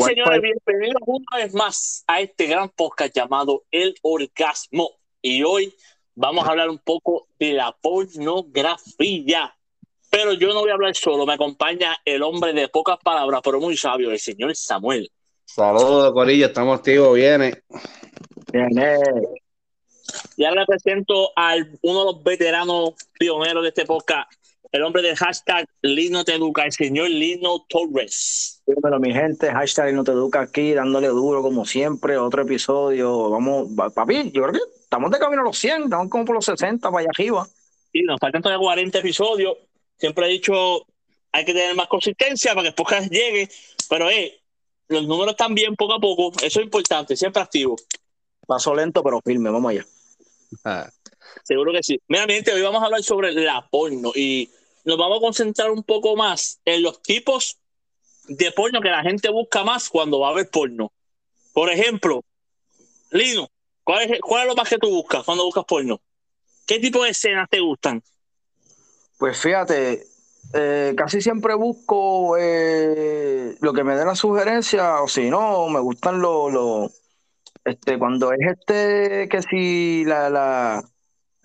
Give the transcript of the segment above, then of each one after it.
señores, bienvenidos una vez más a este gran podcast llamado El Orgasmo. Y hoy vamos a hablar un poco de la pornografía. Pero yo no voy a hablar solo, me acompaña el hombre de pocas palabras, pero muy sabio, el señor Samuel. Saludos, Corillo, estamos activos, viene. Viene. Y ahora le presento a uno de los veteranos pioneros de este podcast, el hombre del hashtag Lino Te Educa, el señor Lino Torres. Dímelo, mi gente, hashtag Lino Te Educa aquí, dándole duro como siempre, otro episodio. Vamos, papi, yo creo que estamos de camino a los 100, estamos como por los 60 para allá arriba. Sí, nos faltan todavía 40 episodios. Siempre he dicho, hay que tener más consistencia para que el podcast llegue, pero eh, los números están bien poco a poco, eso es importante, siempre activo. Paso lento, pero firme, vamos allá. Ah. Seguro que sí. Mira, mi gente, hoy vamos a hablar sobre la porno y nos vamos a concentrar un poco más en los tipos de porno que la gente busca más cuando va a ver porno. Por ejemplo, Lino, ¿cuál es, cuál lo más que tú buscas cuando buscas porno? ¿Qué tipo de escenas te gustan? Pues fíjate, eh, casi siempre busco eh, lo que me dé la sugerencia, o si no, me gustan los, este, cuando es este, que si la, la,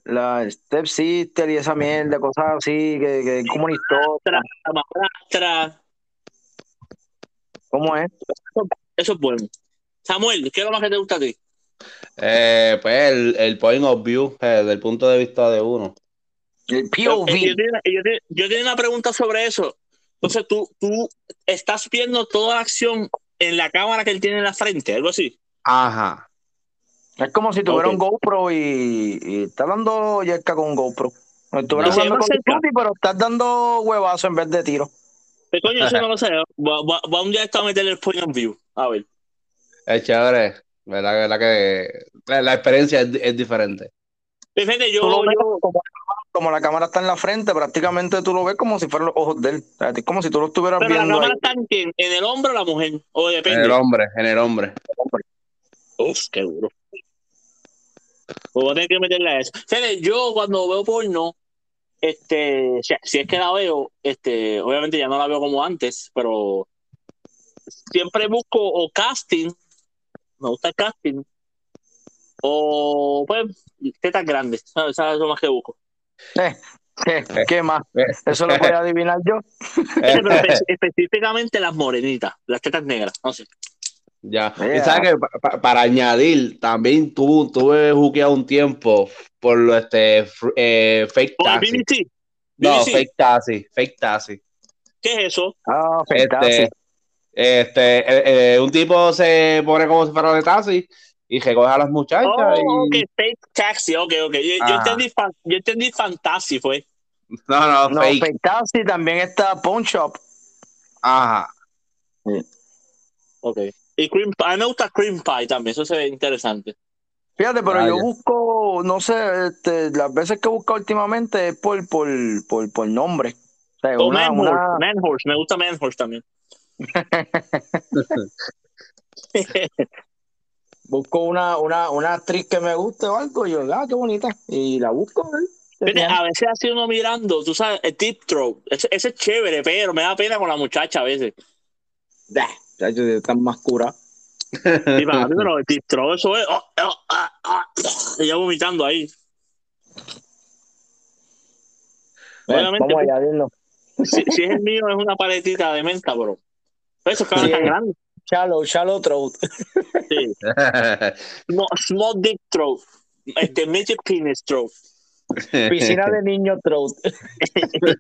la Step Sister y esa mierda, cosas así, que, que como una historia. ¿Cómo es? Eso, es bueno. Samuel, ¿qué es lo más que te gusta a ti? Eh, pues el, el point of view, eh, desde el punto de vista de uno. El POV. Yo, yo, yo tengo una pregunta sobre eso. Entonces, tú, tú estás viendo toda la acción en la cámara que él tiene en la frente, algo así. Ajá. Es como si tuviera un GoPro y, y, está dando yerca con un GoPro. Estuviera jugando con Duty, pero estás dando huevazo en vez de tiro. ¿Qué coño, eso no lo sé. Va, va, un día a meter el point of view. A ver. Es chévere. ¿Verdad, verdad que la, experiencia es, es diferente. Fíjate, yo, yo como, como, la cámara está en la frente, prácticamente tú lo ves como si fueran los ojos de él. Es como si tú lo estuvieras Pero viendo. ¿La cámara está en quién? ¿En el hombre o la mujer? ¿O depende? En el hombre, en el hombre. Uf, qué duro. Pues voy a tener que meterle a eso. Fede, yo cuando veo porno, este, si, si, es que la veo, este, obviamente ya no la veo como antes, pero siempre busco o casting, me gusta el casting, o pues tetas grandes, ¿sabes? Eso es lo más que busco. Eh, eh, ¿Qué más? Eso lo voy a adivinar yo. pero específicamente las morenitas, las tetas negras, no sé. Ya. Y sabes que pa, para añadir, también tú, tuve juqueado un tiempo por lo este eh, fake taxi. No, fake taxi, fake taxi. ¿Qué es eso? Ah, fake este, taxi. Este, eh, eh, un tipo se pone como si fuera de taxi y recoge a las muchachas. Oh, y... ok, fake taxi, ok, ok. Yo, yo entendí, yo entendí fantasy, fue. No, no, no fake. fake taxi también está Pawn Shop. Ajá. Sí. Ok. Y cream pie, a mí me gusta cream pie también, eso se ve interesante. Fíjate, pero ah, yo busco, no sé, este, las veces que he buscado últimamente es por, por, por, por nombre. O sea, una, man, una... man horse, me gusta man horse también. busco una, una, una actriz que me guste o algo, y yo, ah, qué bonita, y la busco. ¿eh? Fíjate, a veces así uno mirando, tú sabes, el tip throw, ese, ese es chévere, pero me da pena con la muchacha a veces. Nah ya están más cura. Sí, para mí, pero el distro, eso es. Oh, oh, oh, ya vomitando ahí. Bueno, Obviamente, vamos allá, dilo. Si, si, es el mío, es una paletita de menta, bro. Eso es sí. tan grande. Shallow, shallow throat. Sí. small, small dick throat. Este, midget penis throat. Piscina de niño throat.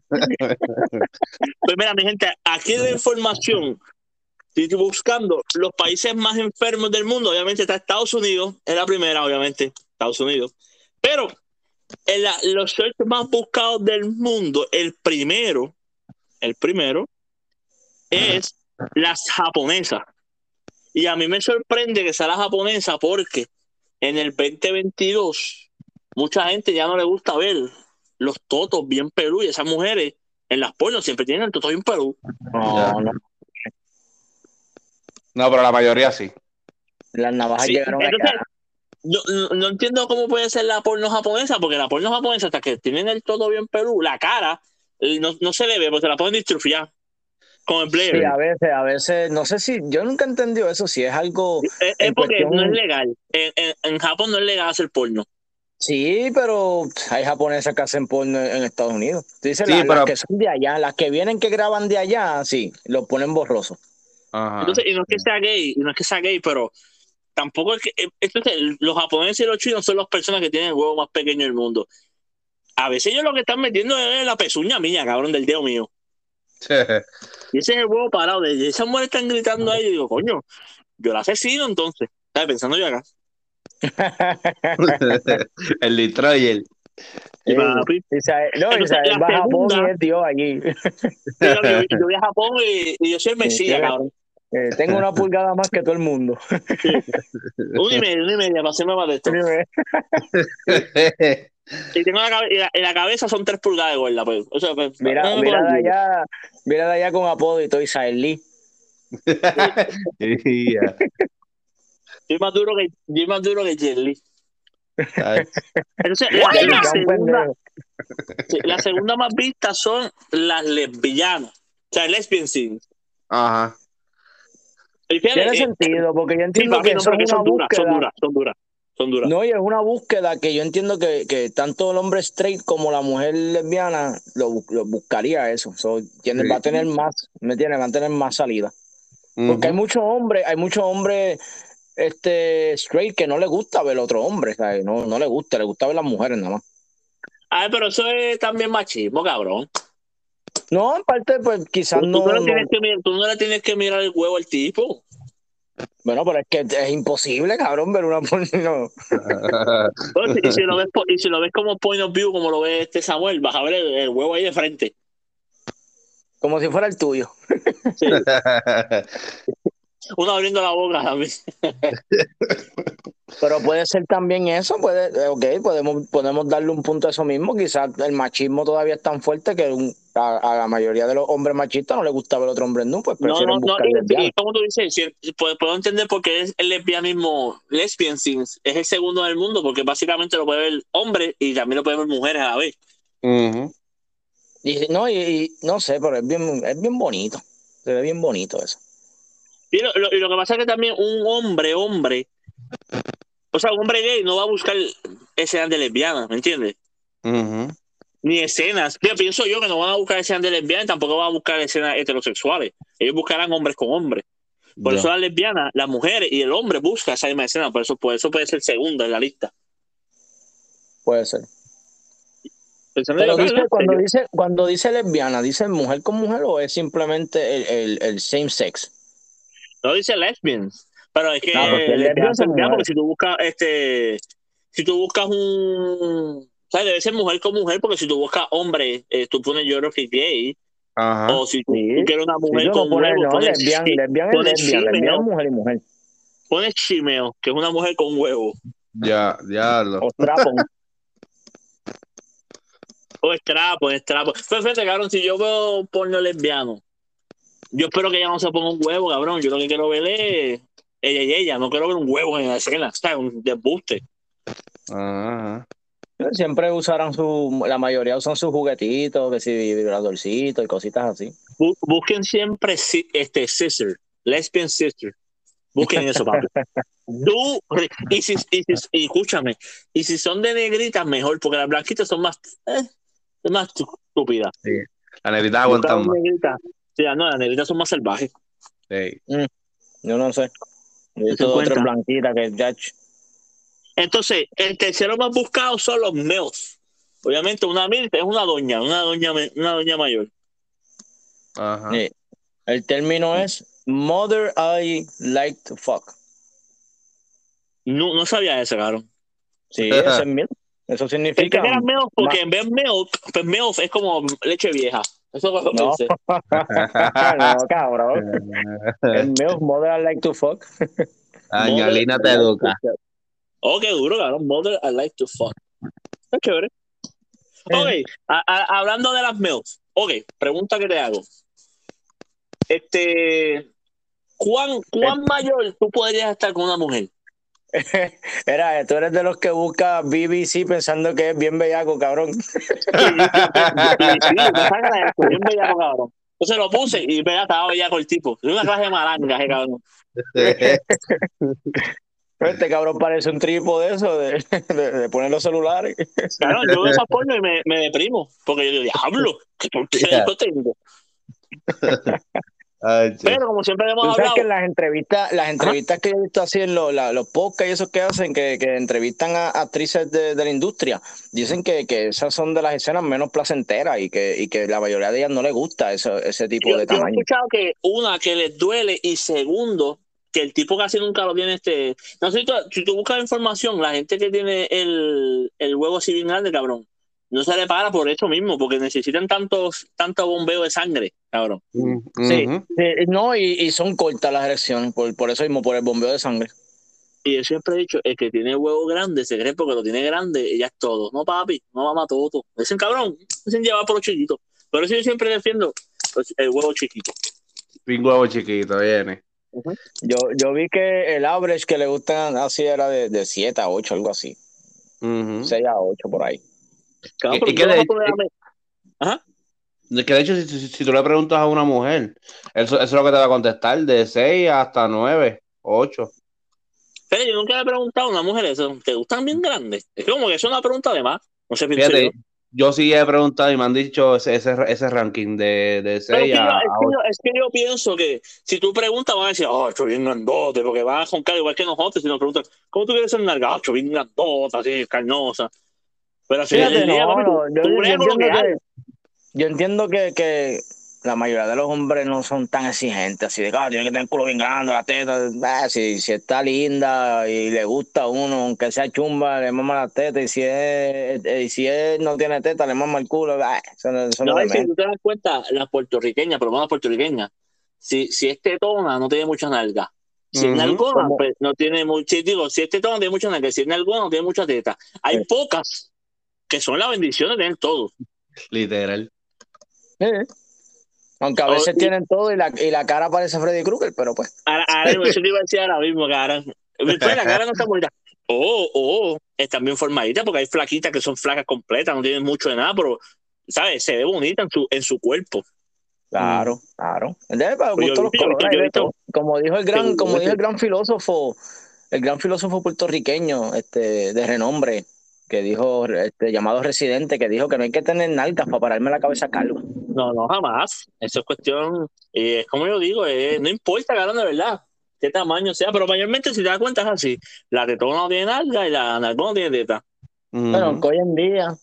pues mira, mi gente, aquí de información Estoy buscando los países más enfermos del mundo. Obviamente está Estados Unidos, es la primera, obviamente, Estados Unidos. Pero en los search más buscados del mundo, el primero, el primero, es las japonesas. Y a mí me sorprende que sea la japonesa porque en el 2022 mucha gente ya no le gusta ver los totos bien pelú y esas mujeres en las pornos siempre tienen el toto bien pelú. No, no. No, pero la mayoría sí. Las navajas Sí, llegaron entonces, acá. no, no- no entiendo cómo puede ser la porno japonesa, porque la porno japonesa, hasta que tienen el todo bien pelú, la cara eh, no, no se le ve, porque se la pueden distrufiar. Como el Sí, Blair. a veces, a veces, no sé si, yo nunca he entendido eso, si es algo, es, porque cuestión- no es legal. En, en, en Japón no es legal hacer porno. sí, pero hay japonesas que hacen porno en Estados Unidos. Tú dices, Sí, las, las pero- que son de allá, las que vienen que graban de allá, sí, los ponen borrosos. Ajá. Entonces, y no es que sea gay, y no es que sea gay, pero tampoco es que. eh, Entonces, los japoneses y los chinos son las personas que tienen el huevo más pequeño del mundo. A veces ellos lo que están metiendo es la pezuña mía, cabrón, del dedo mío. Y ese es el huevo parado. De, y esas mujeres están gritando ahí. Y digo, coño, yo la asesino entonces. ¿Sabes? Pensando yo acá. el Detroit. Y Sí. papi, Israel- no, Entonces, la va a Japón y es Dios allí. yo, yo- yo voy a Japón y, y yo soy el Mesías, Sí, cabrón. Eh, tengo una pulgada más que todo el mundo. Una y media, una y media, para hacerme más de esto. Y tengo la, la, y la cabeza son tres pulgadas de gorda, pues. O sea, pues, Mira, no mira de allá, mira de allá con apodo y todo Israel Lee. Ya. Soy más duro que, soy más duro que Jelly. Entonces, la, segunda, sí, la segunda más vista son las lesbianas. O sea, lesbian scenes. Ajá. Tiene sentido, porque yo sí, entiendo papi, que no, son duras, son duras, son duras, son duras. No, y es una búsqueda que yo entiendo que, que tanto el hombre straight como la mujer lesbiana lo, bu- lo buscaría eso. So, tiene, Sí. Va a tener más, ¿me entiendes? Va a tener más salida. Porque hay muchos hombres, hay muchos hombres este, straight que no le gusta ver otro hombre, ¿sabes? No, no le gusta, le gusta ver las mujeres nada más. Ay, pero eso es también machismo, cabrón. No, en parte, pues quizás Tú, no, no le no- tienes que mirar, tú no le tienes que mirar el huevo al tipo. Bueno, pero es que es imposible, cabrón, ver una porno. Y, si lo ves, y si lo ves como point of view, como lo ve este Samuel, vas a ver el, el huevo ahí de frente. Como si fuera el tuyo. Sí. Uno abriendo la boca también. Pero puede ser también eso, puede, eh, ok, podemos, podemos darle un punto a eso mismo. Quizás el machismo todavía es tan fuerte que un- a, a la mayoría de los hombres machistas no les gusta ver otro hombre nu, pues No, prefieren no, no. buscar Y, como tú dices, si- puedo, puedo entender por qué es el lesbianismo, lesbian scenes, es el segundo del mundo, porque básicamente lo puede ver hombres y también lo puede ver mujeres a la vez. Y, no, y, y no sé, pero es bien, es bien bonito. Se ve bien bonito eso. Y lo, lo- y lo que pasa es que también un hombre, hombre, o sea, un hombre gay no va a buscar escenas de lesbianas, ¿me entiendes? Ni escenas. Yo pienso yo que no van a buscar escenas de lesbianas, tampoco van a buscar escenas heterosexuales. Ellos buscarán hombres con hombres. Por eso las lesbianas, las mujeres y el hombre buscan esa misma escena. Por eso, por eso puede ser segunda en la lista. Puede ser. Pensando Pero dice, claro, cuando yo- dice, cuando dice lesbiana, ¿dice mujer con mujer o es simplemente el, el, el same sex? No dice lesbians. Pero es que Ah, porque si tú buscas este si tú buscas un ¿sabes? debe ser mujer con mujer porque si tú buscas hombre eh, tú pones yo creo que gay Ajá. o si tú, Sí. tú quieres una mujer con huevo no, pones, lesbian, chi- lesbian es pones lesbian, lesbian mujer y mujer. pones chimeo que es una mujer con huevo Ya, diablo. O strapon. o estrapo estrapo pero fíjate cabrón si yo veo porno lesbiano yo espero que ella no se ponga un huevo cabrón yo lo que quiero ver es ella y ella no quiero ver un huevo en la escena ¿sabes? un desbuste Ajá. Siempre usarán su, la mayoría usan sus juguetitos, que si vibradorcitos y cositas así. Bu- busquen siempre si- este sister, lesbian sister. Busquen eso, papi. Du- y, si, y, si- y escúchame, y si son de negritas, mejor, porque las blanquitas son más, eh, son más estúpidas. La negrita aguanta más. negritas. Sí, ah, no, las negritas son más salvajes. Sí. Yo no sé. Que ya. Entonces, el tercero más buscado son los males. Obviamente, una mil es una doña, una doña, una doña mayor. Ajá. Sí. El término es Mother I like to fuck. No, no sabía eso, cabrón. Sí, ese es milk. Eso significa. que era milk porque en vez de milk, pues milk es como leche vieja. Eso es lo que No. pensé. no, cabrón. El milk, Mother I like to fuck. Añalina te educa. Oh, qué duro, cabrón. Mother, I like to fuck. Está chévere. Ok, a- a- hablando de las milfs. Ok, pregunta que te hago. Este, ¿cuán, ¿cuán mayor tú podrías estar con una mujer? Era, tú eres de los que busca BBC pensando que es bien bellaco, cabrón. Sí, me bien bellaco, cabrón. Entonces lo puse y vea, estaba con el tipo. Es una clase de malanga, eh, cabrón. Este cabrón parece un tripo de eso, de, de, poner los celulares. Claro, yo veo esa forma y me, me deprimo, porque yo digo, diablo, ¿por qué Yeah. lo tengo? Ay. Pero como siempre hemos Tú sabes hablado, que en las entrevistas, las entrevistas que yo he visto así en los, la- los podcasts y esos que hacen, que, que entrevistan a actrices de, de la industria, dicen que, que esas son de las escenas menos placenteras y que, y que la mayoría de ellas no les gusta eso, ese tipo yo, de yo he tamaño. escuchado que una, que les duele y segundo, que el tipo casi nunca lo tiene este... No sé, si tú, si tú buscas información, la gente que tiene el, el huevo así bien grande, cabrón, no se le para por eso mismo, porque necesitan tantos, tanto bombeo de sangre, cabrón. Mm, Sí, no, y, y son cortas las erecciones, por, por eso mismo, por el bombeo de sangre. Y yo siempre he dicho, el que tiene huevo grande se cree porque lo tiene grande y ya es todo. No, papi, no mamá todo. Dicen, cabrón, dicen llevar por los chiquitos. Por eso yo siempre defiendo pues, el huevo chiquito. Un huevo chiquito, viene. Yo, yo vi que el average que le gustan así era de, de 7 a 8, algo así. 6 a 8 por ahí. Cabrón, ¿Y- yo Ajá. De Que de hecho, si, si- si tú le preguntas a una mujer, eso, eso es lo que te va a contestar, de 6 hasta 9, 8. Pero yo nunca le he preguntado a una mujer eso. ¿Te gustan bien grandes? Es como que es una pregunta de más. No sé, Fíjate, yo. yo sí he preguntado y me han dicho ese, ese, ese ranking de, de Pero 6 es que, yo, a, es, que 8. yo, es que yo pienso que si tú preguntas, van a decir, oh, estoy bien grandote, porque van a joncar igual que nosotros. Si nos preguntan, ¿cómo tú quieres ser nalga? Ah, bien grandota, así, carnosa. Pero final Fíjate, día, no, papi, no, tú- yo, entiendo que hay. que, yo entiendo que, que la mayoría de los hombres no son tan exigentes, así de que ah, tiene que tener el culo bien grande, la teta. Ah, si, si está linda y le gusta a uno, aunque sea chumba, le mama la teta. Y si es, eh, y si él no tiene teta, le mama el culo. Ah, eso no, eso no si tú te das cuenta, las puertorriqueñas, menos las puertorriqueñas, si, si es tetona, no tiene mucha nalga. Si es nalgona, pues no tiene mucha. Digo, si es tetona, tiene mucha nalga. Si es nalgona, no tiene mucha teta. Hay Sí. pocas que son la bendición de tener todo. Literal. Sí. Aunque a Oh, veces y- tienen todo y la, y la cara parece Freddy Krueger, pero pues. Ahora, ahora eso te iba a decir ahora mismo, cara. Pues la cara no está bonita. Oh, oh, están bien formaditas porque hay flaquitas que son flacas completas, no tienen mucho de nada, pero, ¿sabes? Se ve bonita en su, en su cuerpo. Claro, claro. Debe para Pues yo los yo colores, yo todo. Como dijo el gran, como dijo el gran filósofo, el gran filósofo puertorriqueño, este, de renombre, que dijo, este, llamado residente, que dijo que no hay que tener nalgas para pararme la cabeza calva. No, no, jamás. Eso es cuestión, y es como yo digo, eh, no importa, cara, de verdad, qué tamaño sea, pero mayormente si te das cuenta es así. La tetona no tiene nalga y la nalgona no tiene teta. Bueno, aunque hoy en día,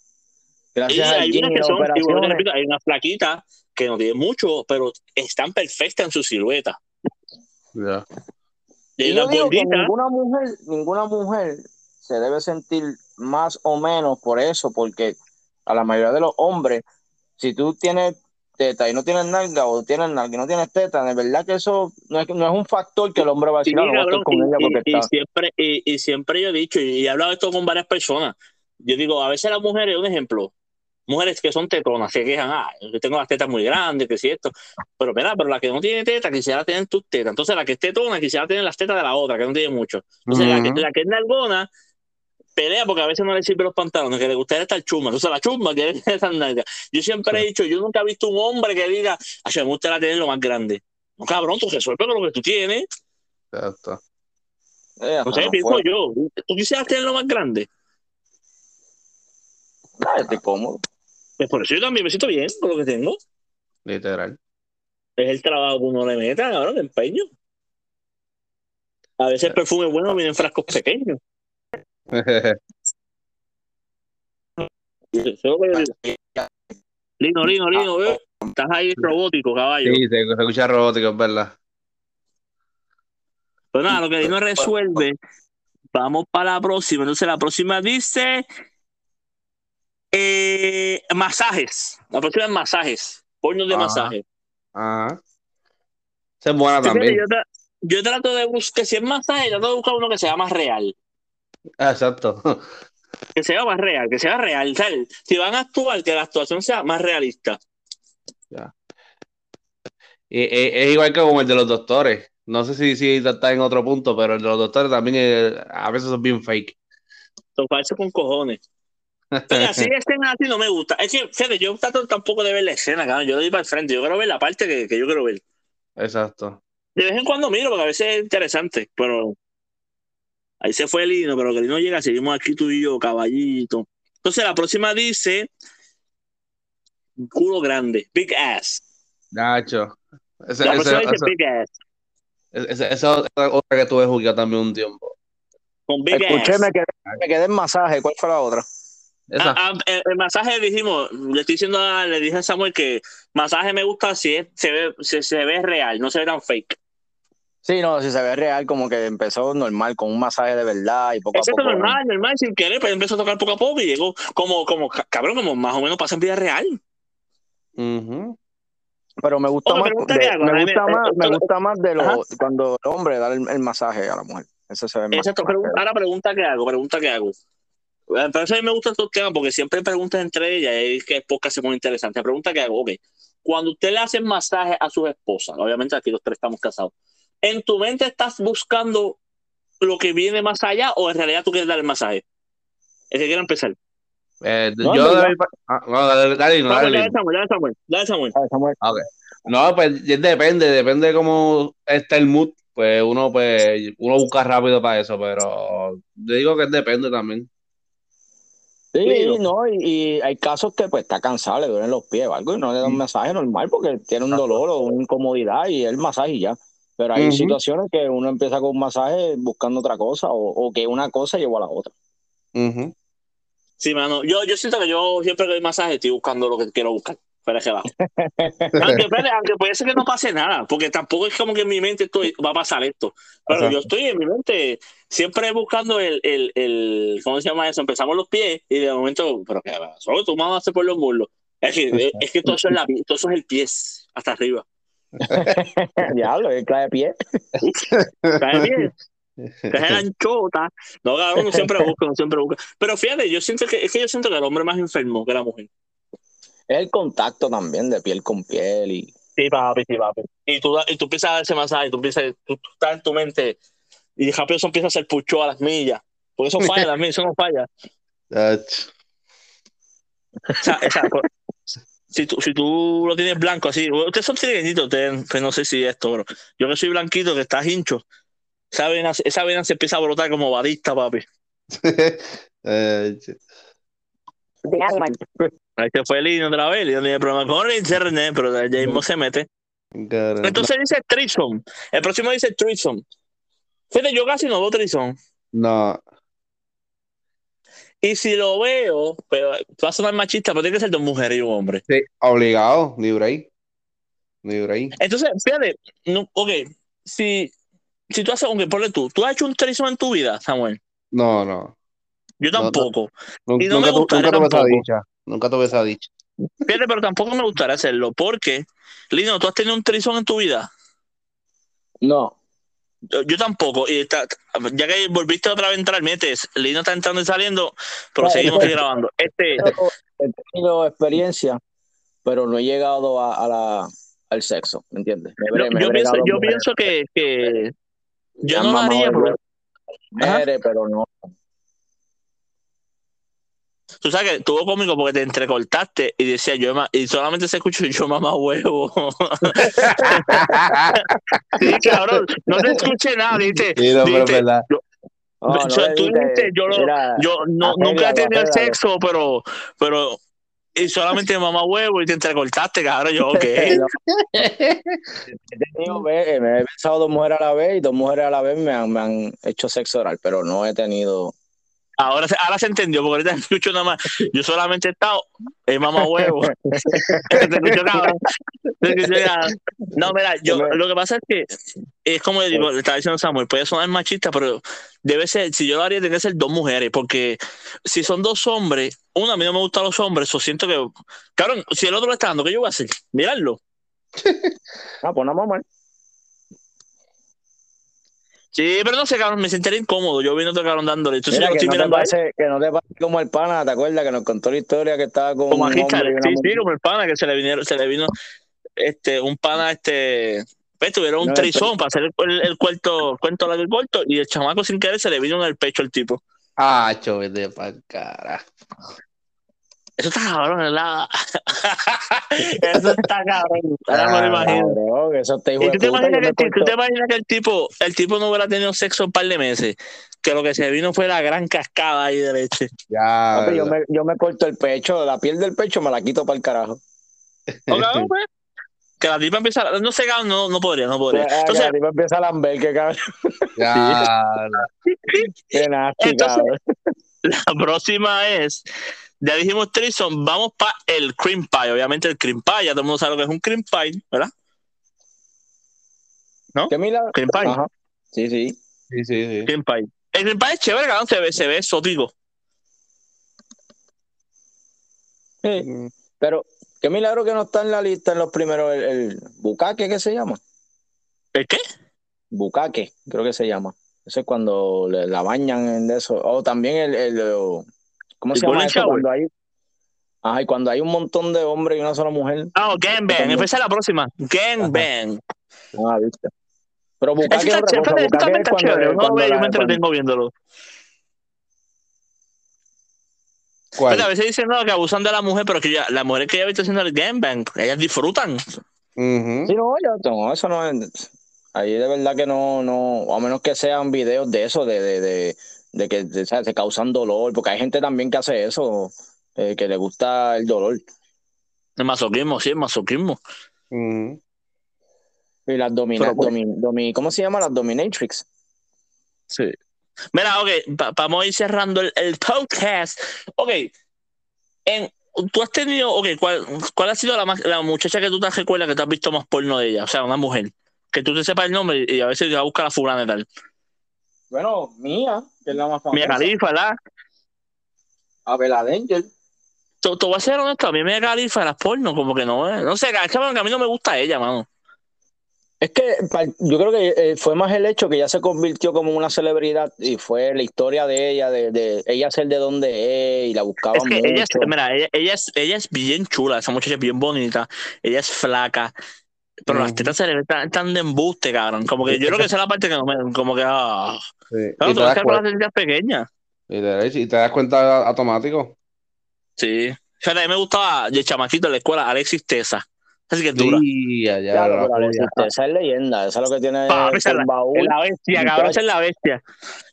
gracias al hay unas que son, te repito, hay una flaquita que no tiene mucho, pero están perfectas en su silueta. Ya. Y Y yo unas digo que gorditas, ninguna mujer, ninguna mujer se debe sentir más o menos por eso, porque a la mayoría de los hombres, si tú tienes teta y no tienes nalga, o tienes nalga y no tienes teta, de verdad que eso no es, no es un factor que el hombre va a Sí, decir, ah, no voy a cabrón, con y, ella porque y- y está. siempre, y, siempre yo he dicho, y he hablado esto con varias personas, yo digo, a veces las mujeres, un ejemplo, mujeres que son tetonas, se quejan, ah, yo tengo las tetas muy grandes, que si esto, pero mira, pero la que no tiene teta quisiera tener tus tetas, entonces la que es tetona quisiera tener las tetas de la otra, que no tiene mucho. Entonces la, que, la que es nalgona pelea porque a veces no le sirven los pantalones, que le gustaría estar chuma, entonces la chuma quiere tener esas nalgas. Yo siempre he dicho, yo nunca he visto un hombre que diga, a me gustaría tener lo más grande. No, cabrón, tú resuelve con lo que tú tienes. Exacto. Eh, No sé, no pienso yo. ¿Tú quisieras tener lo más grande? Ah, estoy cómodo. Pues por eso yo también me siento bien con lo que tengo. Literal. Es el trabajo que uno le meta, cabrón, de empeño. A veces el perfume bueno viene en frascos pequeños. Lino, Lino, Lino. Estás ahí robótico, caballo. sí, se, escucha robótico, es verdad. Pero nada, lo que Lino resuelve, vamos para la próxima. Entonces la próxima dice eh, masajes. La próxima es masajes. Pornos de masajes. Ajá. Esa es buena también. yo trato de buscar, si es masaje, trato de buscar uno que sea más real. Ah, Exacto. Que sea más real, que sea real. Si van a actuar, que la actuación sea más realista. Y- y- es igual que como el de los doctores. No sé si, si está en otro punto, pero el de los doctores también es- a veces son bien fake. Son falsos con cojones. Pero así escenas así no me gusta. Es que, fíjate, yo trato tampoco de ver la escena, cabrón. Yo doy para el frente. Yo quiero ver la parte que, que yo quiero ver. Exacto. De vez en cuando miro, porque a veces es interesante, pero ahí se fue el Lino, pero que el Lino llega, seguimos aquí tú y yo, caballito. Entonces la próxima dice culo grande, big ass. Gacho. Ese, La ese- próxima dice ese- big ass, esa es otra que tuve jugado también un tiempo. con big Escuché, ass. me quedé, me quedé en masaje. ¿Cuál fue la otra? Esa. Ah, ah, el, el masaje dijimos, le estoy diciendo, a- le dije a Samuel que masaje me gusta si es- se ve, se, se ve real, no se ve tan fake. Sí, no, si se ve real, como que empezó normal, con un masaje de verdad y poco a es poco. normal, normal, sin querer, pero empezó a tocar poco a poco y llegó como, como, ca- cabrón, como más o menos pasa en vida real. Ujú. Pero me gusta Oye, más, de- me gusta más, me gusta más de lo, cuando el hombre da el, el masaje a la mujer. Eso se ve más. Exacto, ahora pregunta que hago, pregunta que hago. Eh, Por eso a mí me gustan estos temas, porque siempre hay preguntas entre ellas y es que es podcast pone interesante. La pregunta que hago, ok, cuando usted le hace masaje a su esposa, obviamente aquí los tres estamos casados, ¿en tu mente estás buscando lo que viene más allá o en realidad tú quieres dar el masaje? El que quiera empezar. Eh, No, yo ah, no, dale, dale, no, dale. dale Samuel, dale Samuel, dale Samuel. Samuel. No, pues depende, depende de cómo está el mood. Pues uno, pues, uno busca rápido para eso, pero yo digo que depende también. Sí, no, y, y hay casos que pues está cansado, le duelen los pies o algo y no le da un masaje normal porque tiene un dolor o una incomodidad y el masaje y ya. Pero hay Ujú. situaciones que uno empieza con un masaje buscando otra cosa o, o que una cosa llevó a la otra. Ujú. Sí, mano, yo, yo siento que yo siempre que doy masaje estoy buscando lo que quiero buscar. Espera que abajo. aunque, aunque puede ser que no pase nada, porque tampoco es como que en mi mente estoy, va a pasar esto. Pero yo estoy en mi mente siempre buscando el, el, el, ¿cómo se llama eso? Empezamos los pies y de momento, pero qué va, solo tú vas a hacer por los muslos. Es que, es que todo eso es la, todo eso es el pie hasta arriba. Diablo, es clave de pie. Cae. Que es la anchota. No, cabrón, uno siempre busca, uno siempre busca. Pero fíjate, yo siento que, es que yo siento que el hombre es más enfermo que la mujer. Es el contacto también de piel con piel y Sí, papi, sí, papi. Y tú, y tú empiezas a dar ese masaje, tú, empiezas, tú, tú estás en tu mente y rápido eso empieza a hacer pucho a las millas. Porque eso falla, las millas, eso no falla. Ach. O sea, si, tú, si tú lo tienes blanco así, ustedes son trigueñitos, ustedes, pues no sé si esto, pero yo que soy blanquito, que estás hincho, esa vena, esa vena se empieza a brotar como badista, papi. Ach. Ahí se fue el niño otra vez, y no tiene problema con el internet, pero ya mismo se mete. Caramba. Entonces dice Trison. El próximo dice Trison. Fíjate, yo casi no veo Trison. No, Y si lo veo, pero va a sonar machista, pero tiene que ser dos mujeres y un hombre. sí, obligado. Ni break. Entonces, fíjate, no, ok, si, si tú haces, ok, ponle tú, ¿tú has hecho un trison en tu vida, Samuel? No, no. Yo No, no. tampoco. Nunca, Y no me nunca tu- gustaría nunca tuve esa tampoco. dicha. Nunca tuve esa dicha. Fíjate, pero tampoco me gustaría hacerlo, porque, Lino, ¿tú has tenido un trison en tu vida? no. Yo, yo tampoco, y está, ya que volviste otra vez a entrar, metes, Lino está entrando y saliendo, pero No, seguimos aquí grabando. Este, he tenido experiencia, pero no he llegado a, a la, al sexo, ¿me entiendes? Me yo, me pienso, yo que, que yo no lo haría, pero mujeres, pero no. Tú sabes que estuvo cómico porque te entrecortaste y decía yo y solamente se escuchó yo mamá huevo. sí, cabrón, no te escuché nada, dijiste, Sí, no, no Yo- le tú diste- dijiste, yo lo- mira, yo no, Arréglalo, nunca he tenido sexo, pero, pero y solamente mamá huevo y te entrecortaste, cabrón, yo ok. no. He tenido ve- me he besado dos mujeres a la vez y dos mujeres a la vez me han, me han hecho sexo oral, pero no he tenido. Ahora se, ahora se entendió, porque ahorita escucho nada más. Yo solamente he estado en mamá huevo. Te escucho, cabrón. Te escucho, cabrón. No, mira, yo, lo que pasa es que es como le digo, le estaba diciendo Samuel, puede sonar machista, pero debe ser, si yo lo haría, tiene que ser dos mujeres, porque si son dos hombres, una a mí no me gustan los hombres, yo siento que, cabrón, si el otro lo está dando, ¿qué yo voy a hacer? Mirarlo. Ah, pues no, mamá. Sí, pero no sé, cabrón, me sentiría incómodo. Yo viendo otro cabrón dándole. Entonces Mira, yo lo que, estoy no te pase, que no te pase como el pana, ¿te acuerdas? Que nos contó la historia que estaba con como sí, sí, como el pana que se le vinieron, se le vino este un pana este pues tuvieron un No, trizón para hacer el, el, cuento cuento largo y corto y el chamaco sin querer se le vino en el pecho el tipo Ah, chovete pa' cara. Eso está cabrón, ¿verdad? eso está cabrón. Ahora me lo imagino. Cabrón, eso está hijo ¿Y tú te, imaginas que, el tú te imaginas que el tipo, el tipo no hubiera tenido sexo un par de meses? Que lo que se vino fue la gran cascada ahí de leche. Ya. Papi, yo, me, yo me corto el pecho, la piel del pecho me la quito para el carajo. ¿O cabrón, pues? Que la tipa empieza, no sé, cabrón, no, no podría, no podría. Ah, Entonces, que la tipa empieza a lamber, que cabrón. Ya. Qué nasty, Entonces- cabrón. la próxima es, ya dijimos Trison, vamos para el cream pie. Obviamente el cream pie, ya todo el mundo sabe lo que es un cream pie, ¿verdad? Qué milagro. Cream pie, Ajá. Sí, sí. Sí, sí, sí. cream pie. El cream pie es chévere, cabrón, se ve, se ve exótico. Sí. Mm. Pero qué milagro que no está en la lista en los primeros el, el bucaque, ¿qué se llama? ¿El qué? Bucaque, creo que se llama. Eso es cuando le- la bañan en eso. O también el, el, ¿cómo se llama eso? shower. Cuando hay, ajá, y cuando hay un montón de hombres y una sola mujer. Ah, gangbang, También. esa es la próxima. Gangbang. Ah, viste. Pero es está otra cosa. también es está cuando, chévere. Cuando ve, yo la- me cuando- entretengo viéndolo. ¿Cuál? Pero a veces dicen no, que abusan de la mujer, pero que ya, las mujeres que ya visto haciendo el gangbang, ellas disfrutan. Ujú. Sí, no, ya, no, eso no es. Ahí de verdad que no, no, a menos que sean videos de eso, de, de, de, de que de, ¿sabes? se causan dolor, porque hay gente también que hace eso, eh, que le gusta el dolor. El masoquismo, sí, el masoquismo. Y las pues- domi- domi- ¿cómo se llama? Las dominatrix. Sí. Mira, ok, pa- vamos a ir cerrando el, el podcast. Ok, en, tú has tenido, ok, ¿cuál, cuál ha sido la, más- la muchacha que tú te recuerdas que te has visto más porno de ella? O sea, una mujer. Que tú te sepas el nombre y a veces te va a buscar la fulana y tal. Bueno, Mía, que es la más Mia Khalifa, ¿verdad? Abela Danger. Tú, tú vas a ser honesto, a mí Mia Khalifa de las porno, como que no es. No sé, es que a mí no me gusta ella, mano. Es que yo creo que eh, fue más el hecho que ella se convirtió como una celebridad y fue la historia de ella, de, de ella ser de donde es y la buscaba Es que mucho. ella es, mira, ella, ella es, ella es bien chula, esa muchacha es bien bonita, ella es flaca, pero las Ujú. tetas se le ven tan, tan de embuste, cabrón. Como que yo creo que esa es la parte que no me, como que, ah. Sí. Claro, y, tú te vas a con las tetitas pequeñas. y te- y te das cuenta automático. Sí. Fíjate, a mí me gustaba de chamaquito en la escuela Alexis Tesa. Así que es dura. Sí, ya, ya, Claro, la pero Alexis. Tesa es leyenda, esa es lo que tiene Papi, es el la- baúl. Es la bestia, cabrón, esa es la bestia.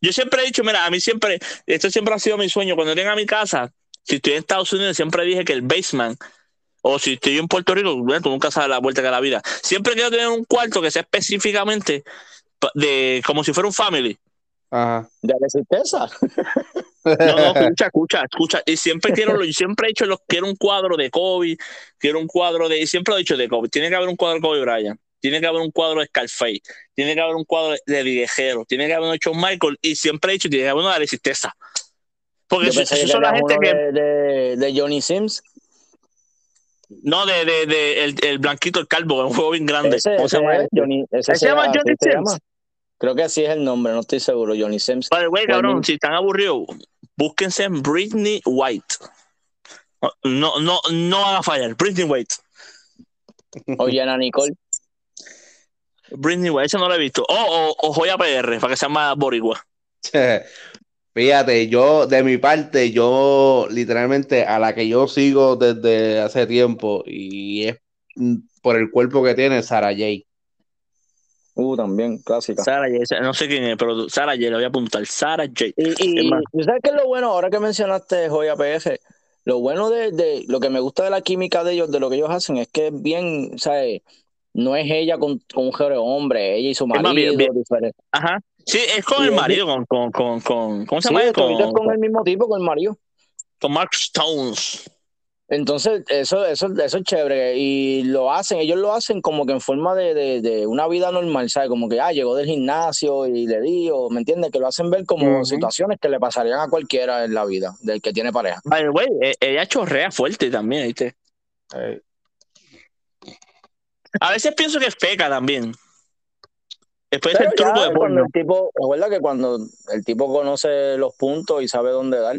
Yo siempre he dicho, mira, a mí siempre, esto siempre ha sido mi sueño. Cuando venga a mi casa, si estoy en Estados Unidos, siempre dije que el basement, o si estoy en Puerto Rico, bueno, tú nunca sabes la vuelta que da la vida. Siempre quiero tener un cuarto que sea específicamente de como si fuera un family. Ajá. De Tesa. No, no, escucha, escucha, escucha. Y siempre quiero, lo- yo siempre he dicho, lo, quiero un cuadro de Kobe, quiero un cuadro de, y siempre lo he dicho de Kobe. Tiene que haber un cuadro de Kobe Bryant, tiene que haber un cuadro de Scarface, tiene que haber un cuadro de Viejero, tiene que haber uno de Shawn Michael, y siempre he dicho, tiene que haber uno de Alexis Tesa. Porque eso, eso son la gente que, de, de, de Johnny Sims. No, de, de, de el, el blanquito, el calvo, un juego bien grande. Ese, ¿Cómo se llama es este? Johnny, ese ¿Ese se llama así Johnny se Sims? llama. Creo que así es el nombre, no estoy seguro, Johnny Sims. By the way, cabrón, si están aburridos, búsquense en Britney White. No, no, no van a fallar. Britney White. Oye, Ana Nicole. Britney White, esa no la he visto. O, o, o Joya PR, para que sea más boricua. Fíjate, yo de mi parte, yo literalmente a la que yo sigo desde hace tiempo y es mm, por el cuerpo que tiene, Sarah J. Uh, también, clásica. Sara J, no sé quién es, pero Sara J, le voy a apuntar. Sara J. Y, y, Es más. ¿y ¿sabes qué es lo bueno? Ahora que mencionaste Joya PF, lo bueno de, de lo que me gusta de la química de ellos, de lo que ellos hacen, es que es bien, ¿sabes? No es ella con, con un género hombre, ella y su más marido, bien- bien. diferente. Ajá. Sí, es con Y el marido, con, con, con, con ¿cómo se Sí, llama? es Con, con el mismo tipo, con el marido. con Mark Stones. Entonces, eso, eso, eso es chévere. Y lo hacen, ellos lo hacen como que en forma de, de, de una vida normal, ¿sabes? Como que, ah, llegó del gimnasio y le dio, ¿me entiendes? Que lo hacen ver como situaciones que le pasarían a cualquiera en la vida, del que tiene pareja. Way, e- ella chorrea fuerte también, ¿viste? A veces pienso que es feca también. Después Pero el truco de porno. el tipo, recuerda que cuando el tipo conoce los puntos y sabe dónde dar.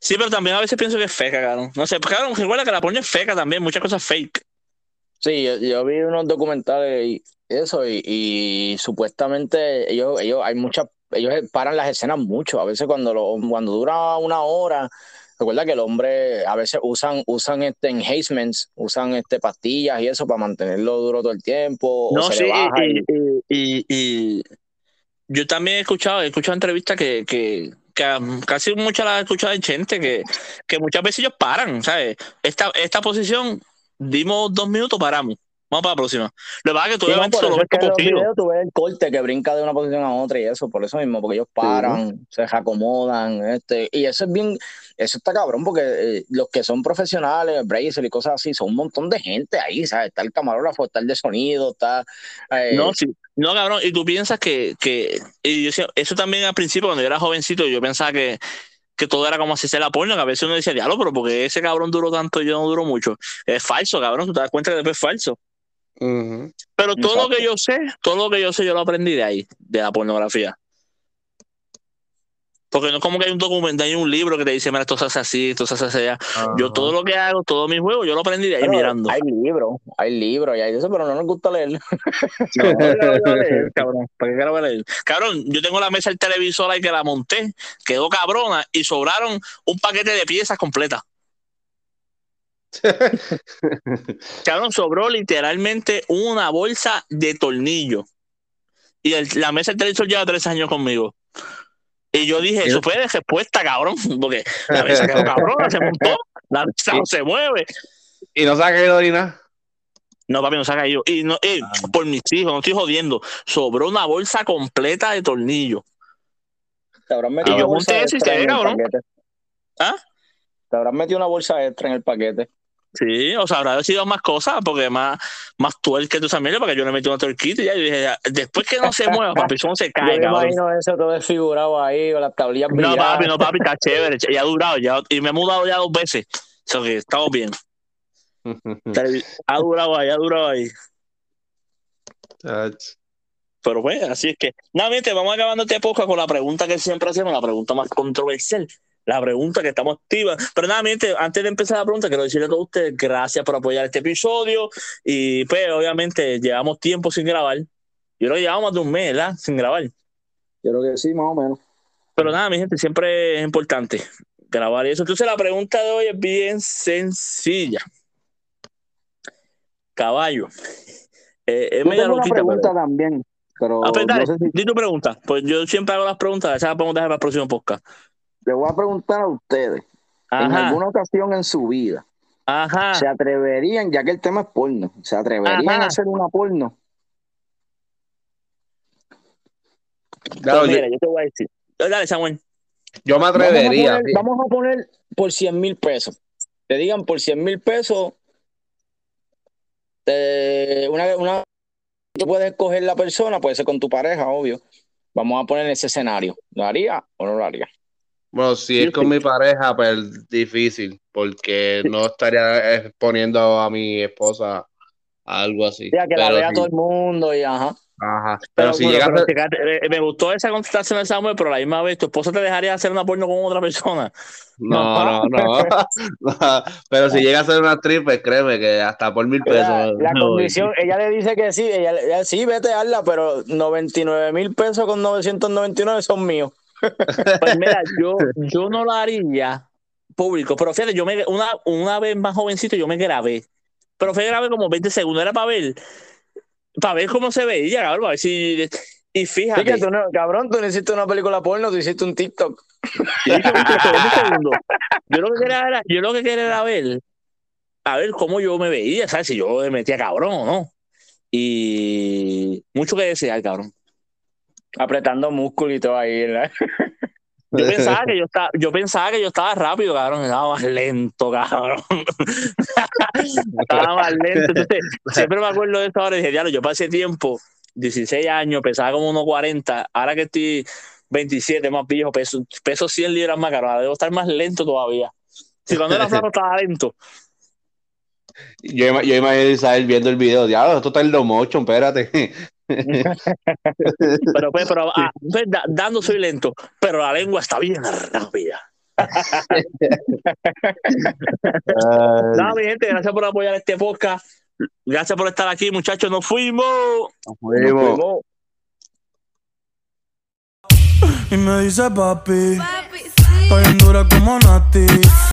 Sí, pero también a veces pienso que es feca, cabrón. No sé, cabrón, recuerda que la porno es feca también, muchas cosas fake. Sí, yo, yo vi unos documentales y eso, y, y supuestamente ellos, ellos, hay muchas, ellos paran las escenas mucho. A veces cuando lo, cuando dura una hora, recuerda que el hombre a veces usan, usan este enhancements, usan este pastillas y eso para mantenerlo duro todo el tiempo. No, o se sí, le baja y- y, y- y yo también he escuchado, he escuchado entrevistas que, que, que casi muchas las he escuchado en gente, que, que muchas veces ellos paran, ¿sabes? Esta, esta posición, dimos dos minutos, paramos. Vamos para la próxima. Lo que pasa es que tú obviamente solo ves que videos tú ves el corte que brinca de una posición a otra y eso, por eso mismo, porque ellos paran, se acomodan, este, y eso es bien, eso está cabrón, porque eh, los que son profesionales, Bracer y cosas así, son un montón de gente ahí, ¿sabes? Está el camarógrafo, está el de sonido, está... eh, No, sí. No, cabrón, y tú piensas que, que y yo eso también al principio, cuando yo era jovencito, yo pensaba que, que todo era como si se la porno, que a veces uno decía, diablo, pero porque ese cabrón duró tanto y yo no duró mucho. Es falso, cabrón, tú te das cuenta que después es falso. Pero todo lo que yo sé, todo lo que yo sé, yo lo aprendí de ahí, de la pornografía. Porque no es como que hay un documento, hay un libro que te dice, mira, esto se hace así, esto se hace así. allá. Yo todo lo que hago, todos mis juegos, yo lo aprendí de ahí pero mirando. Hay libros, hay libros y hay eso, pero no nos gusta leer. No, ¿para qué la voy a leer, cabrón? Cabrón, yo tengo la mesa del televisor ahí que la monté, quedó cabrona y sobraron un paquete de piezas completas. Cabrón, sobró literalmente una bolsa de tornillo. Y el- la mesa del televisor lleva tres años conmigo. Y yo dije, eso fue de respuesta, cabrón, porque la mesa quedó cabrona, se montó, la mesa no se mueve. y no saca de orina. No, papi, no se ha caído. Y no, eh, por mis hijos, no estoy jodiendo. Sobró una bolsa completa de tornillos. Te habrán Y metido yo una bolsa monté eso y se cabrón. ¿Ah? Te habrán metido una bolsa extra en el paquete. Sí, o sea, habrá sido más cosas, porque más, más tuerca que tú también, porque yo le metí una tuerquita y ya yo dije, ya, después que no se mueva, papi, eso no se Yo cae, me cabrón. imagino eso todo desfigurado ahí, con las tablillas No, papi, no, papi, está chévere, ya ha durado, ya, y me he mudado ya dos veces. O sea que estamos bien. Ha durado ahí, ha durado ahí. Pero pues, así es que. Nada, mi gente, vamos acabando este podcast con la pregunta que siempre hacemos, la pregunta más controversial, la pregunta que estamos activa. Pero nada, mi gente, antes de empezar la pregunta, quiero decirle a todos ustedes gracias por apoyar este episodio. Y pues, obviamente, llevamos tiempo sin grabar. Yo creo que llevamos más de un mes, ¿verdad? Sin grabar. Yo creo que sí, más o menos. Pero nada, mi gente, siempre es importante grabar eso. Entonces, la pregunta de hoy es bien sencilla. Caballo. Eh, es Yo media tengo una pero- pregunta también, pero Ah, pues dale, no sé si di tu pregunta. Pues yo siempre hago las preguntas, esa la podemos dejar para el próximo podcast. Le voy a preguntar a ustedes. En alguna ocasión en su vida, ajá. ¿se atreverían, ya que el tema es porno, ¿se atreverían Ajá. a hacer una porno? Claro, Pues yo, mira, yo te voy a decir. Dale, Samuel. yo me Vamos a atrevería. poner, vamos a poner por 100 mil pesos. Te digan por 100 mil pesos, eh, una, una, tú puedes escoger la persona, puede ser con tu pareja, obvio. Vamos a poner ese escenario. ¿Lo haría o no lo haría? Bueno, si Sí, es con sí. mi pareja, pues difícil, porque no estaría exponiendo a mi esposa a algo así. Ya que la vea si- todo el mundo y ajá. Ajá. Pero, Pero, si bueno, llega a pero ser- fíjate, eh, me gustó esa contestación de Samuel, pero a la misma vez tu esposa te dejaría hacer una porno con otra persona. No, no, no. No, Pero si llega a ser una actriz, pues créeme que hasta por mil pesos. La, la condición, ella le dice que sí, ella, ella sí, vete a hazla, pero 99 mil pesos con 999 son míos. Pues mira, yo, yo no lo haría público, pero fíjate, yo me, una, una vez más jovencito yo me grabé, pero fue grabé como 20 segundos, era para ver, para ver cómo se veía, cabrón, para ver si... Y Sí, fíjate, que tú no, cabrón, tú no hiciste una película porno, tú hiciste un TikTok. yo dije, "Viste, fue 20 segundos". Yo lo que quería era, yo lo que quería era ver, a ver cómo yo me veía, ¿sabes? Si yo me metía cabrón o no. Y mucho que desear, cabrón. Apretando músculo y todo ahí, ¿verdad? Yo pensaba que yo estaba, yo pensaba que yo estaba rápido, cabrón, estaba más lento, cabrón. estaba más lento. Entonces, siempre me acuerdo de eso ahora y dije, diablo, yo pasé tiempo, 16 años, pesaba como unos 40, ahora que estoy 27 más viejo, peso, peso 100 libras más, caro, ahora debo estar más lento todavía. Si cuando era flaco estaba lento. Yo, yo imagino a Isabel viendo el video. Diablo, esto está en low motion, espérate. Pero pues, pero ah, pues, da- dando soy lento, pero la lengua está bien rápida. Nada, mi gente, gracias por apoyar este podcast. Gracias por estar aquí, muchachos. Nos fuimos. Nos fuimos. Y me dice papi. Papi, sí. Estoy en dura como Nati.